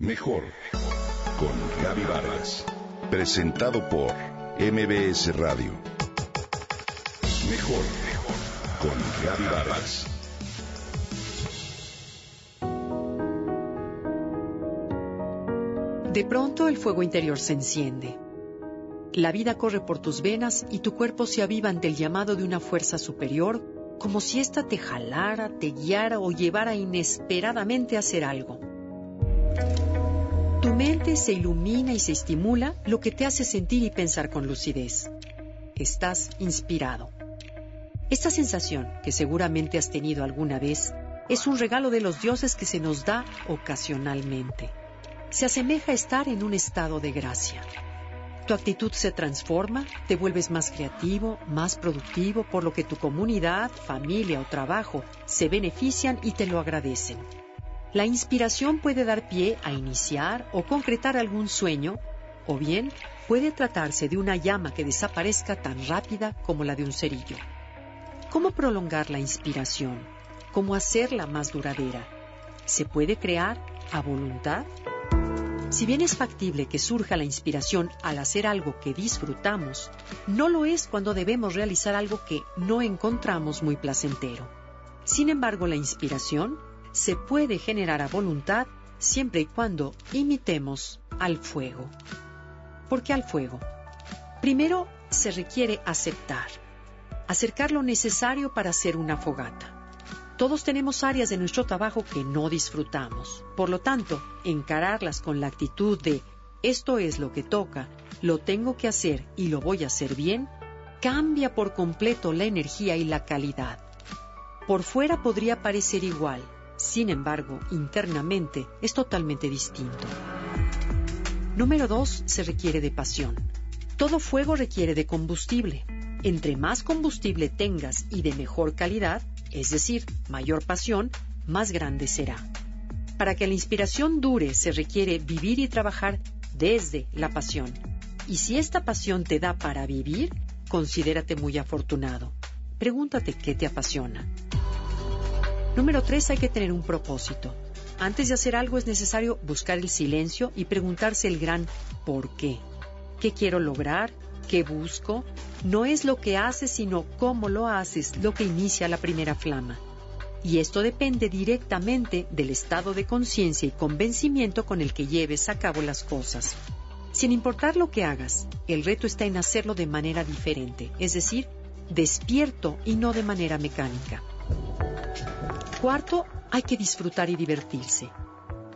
Mejor con Gaby Vargas. Presentado por MBS Radio. Mejor con Gaby Vargas. De pronto el fuego interior se enciende. La vida corre por tus venas y tu cuerpo se aviva ante el llamado de una fuerza superior, como si ésta te jalara, te guiara o llevara inesperadamente a hacer algo. Tu mente se ilumina y se estimula, lo que te hace sentir y pensar con lucidez. Estás inspirado. Esta sensación, que seguramente has tenido alguna vez, es un regalo de los dioses que se nos da ocasionalmente. Se asemeja a estar en un estado de gracia. Tu actitud se transforma, te vuelves más creativo, más productivo, por lo que tu comunidad, familia o trabajo se benefician y te lo agradecen. La inspiración puede dar pie a iniciar o concretar algún sueño, o bien puede tratarse de una llama que desaparezca tan rápida como la de un cerillo. ¿Cómo prolongar la inspiración? ¿Cómo hacerla más duradera? ¿Se puede crear a voluntad? Si bien es factible que surja la inspiración al hacer algo que disfrutamos, no lo es cuando debemos realizar algo que no encontramos muy placentero. Sin embargo, la inspiración se puede generar a voluntad siempre y cuando imitemos al fuego. ¿Por qué al fuego? Primero, se requiere aceptar, acercar lo necesario para hacer una fogata. Todos tenemos áreas de nuestro trabajo que no disfrutamos. Por lo tanto, encararlas con la actitud de esto es lo que toca, lo tengo que hacer y lo voy a hacer bien, cambia por completo la energía y la calidad. Por fuera podría parecer igual, sin embargo, internamente es totalmente distinto. Número 2. Se requiere de pasión. Todo fuego requiere de combustible. Entre más combustible tengas y de mejor calidad, es decir, mayor pasión, más grande será. Para que la inspiración dure se requiere vivir y trabajar desde la pasión. Y si esta pasión te da para vivir, considérate muy afortunado. Pregúntate qué te apasiona. Número 3. Hay que tener un propósito. Antes de hacer algo es necesario buscar el silencio y preguntarse el gran ¿por qué? ¿Qué quiero lograr? ¿Qué busco? No es lo que haces, sino cómo lo haces lo que inicia la primera flama. Y esto depende directamente del estado de conciencia y convencimiento con el que lleves a cabo las cosas. Sin importar lo que hagas, el reto está en hacerlo de manera diferente, es decir, despierto y no de manera mecánica. Cuarto, hay que disfrutar y divertirse.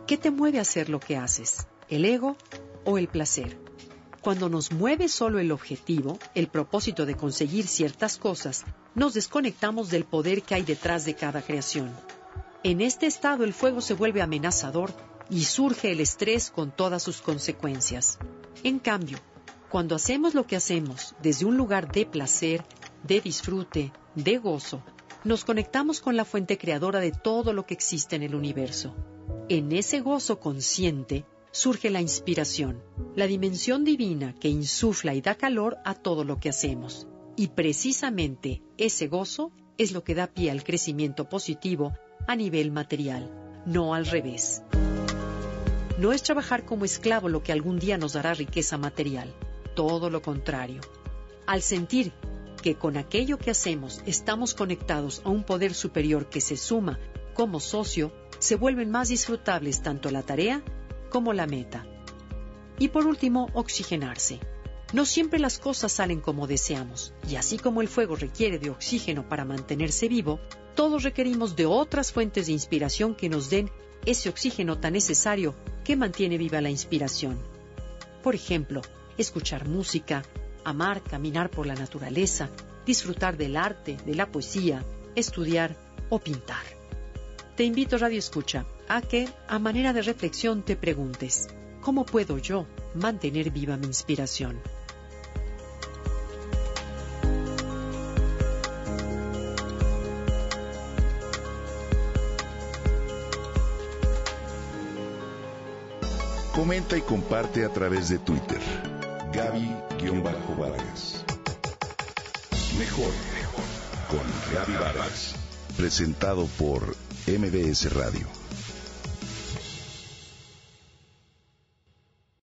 ¿Qué te mueve a hacer lo que haces? ¿El ego o el placer? Cuando nos mueve solo el objetivo, el propósito de conseguir ciertas cosas, nos desconectamos del poder que hay detrás de cada creación. En este estado el fuego se vuelve amenazador y surge el estrés con todas sus consecuencias. En cambio, cuando hacemos lo que hacemos desde un lugar de placer, de disfrute, de gozo, nos conectamos con la fuente creadora de todo lo que existe en el universo. En ese gozo consciente, surge la inspiración, la dimensión divina que insufla y da calor a todo lo que hacemos. Y precisamente ese gozo es lo que da pie al crecimiento positivo a nivel material, no al revés. No es trabajar como esclavo lo que algún día nos dará riqueza material, todo lo contrario. Al sentir que con aquello que hacemos estamos conectados a un poder superior que se suma como socio, se vuelven más disfrutables tanto la tarea como la meta. Y por último, oxigenarse. No siempre las cosas salen como deseamos, y así como el fuego requiere de oxígeno para mantenerse vivo, todos requerimos de otras fuentes de inspiración que nos den ese oxígeno tan necesario que mantiene viva la inspiración. Por ejemplo, escuchar música, amar, caminar por la naturaleza, disfrutar del arte, de la poesía, estudiar o pintar. Te invito, Radio Escucha, a que, a manera de reflexión, te preguntes, ¿cómo puedo yo mantener viva mi inspiración? Comenta y comparte a través de Twitter. Gaby-Vargas. Mejor con Gaby Vargas. Presentado por MBS Radio.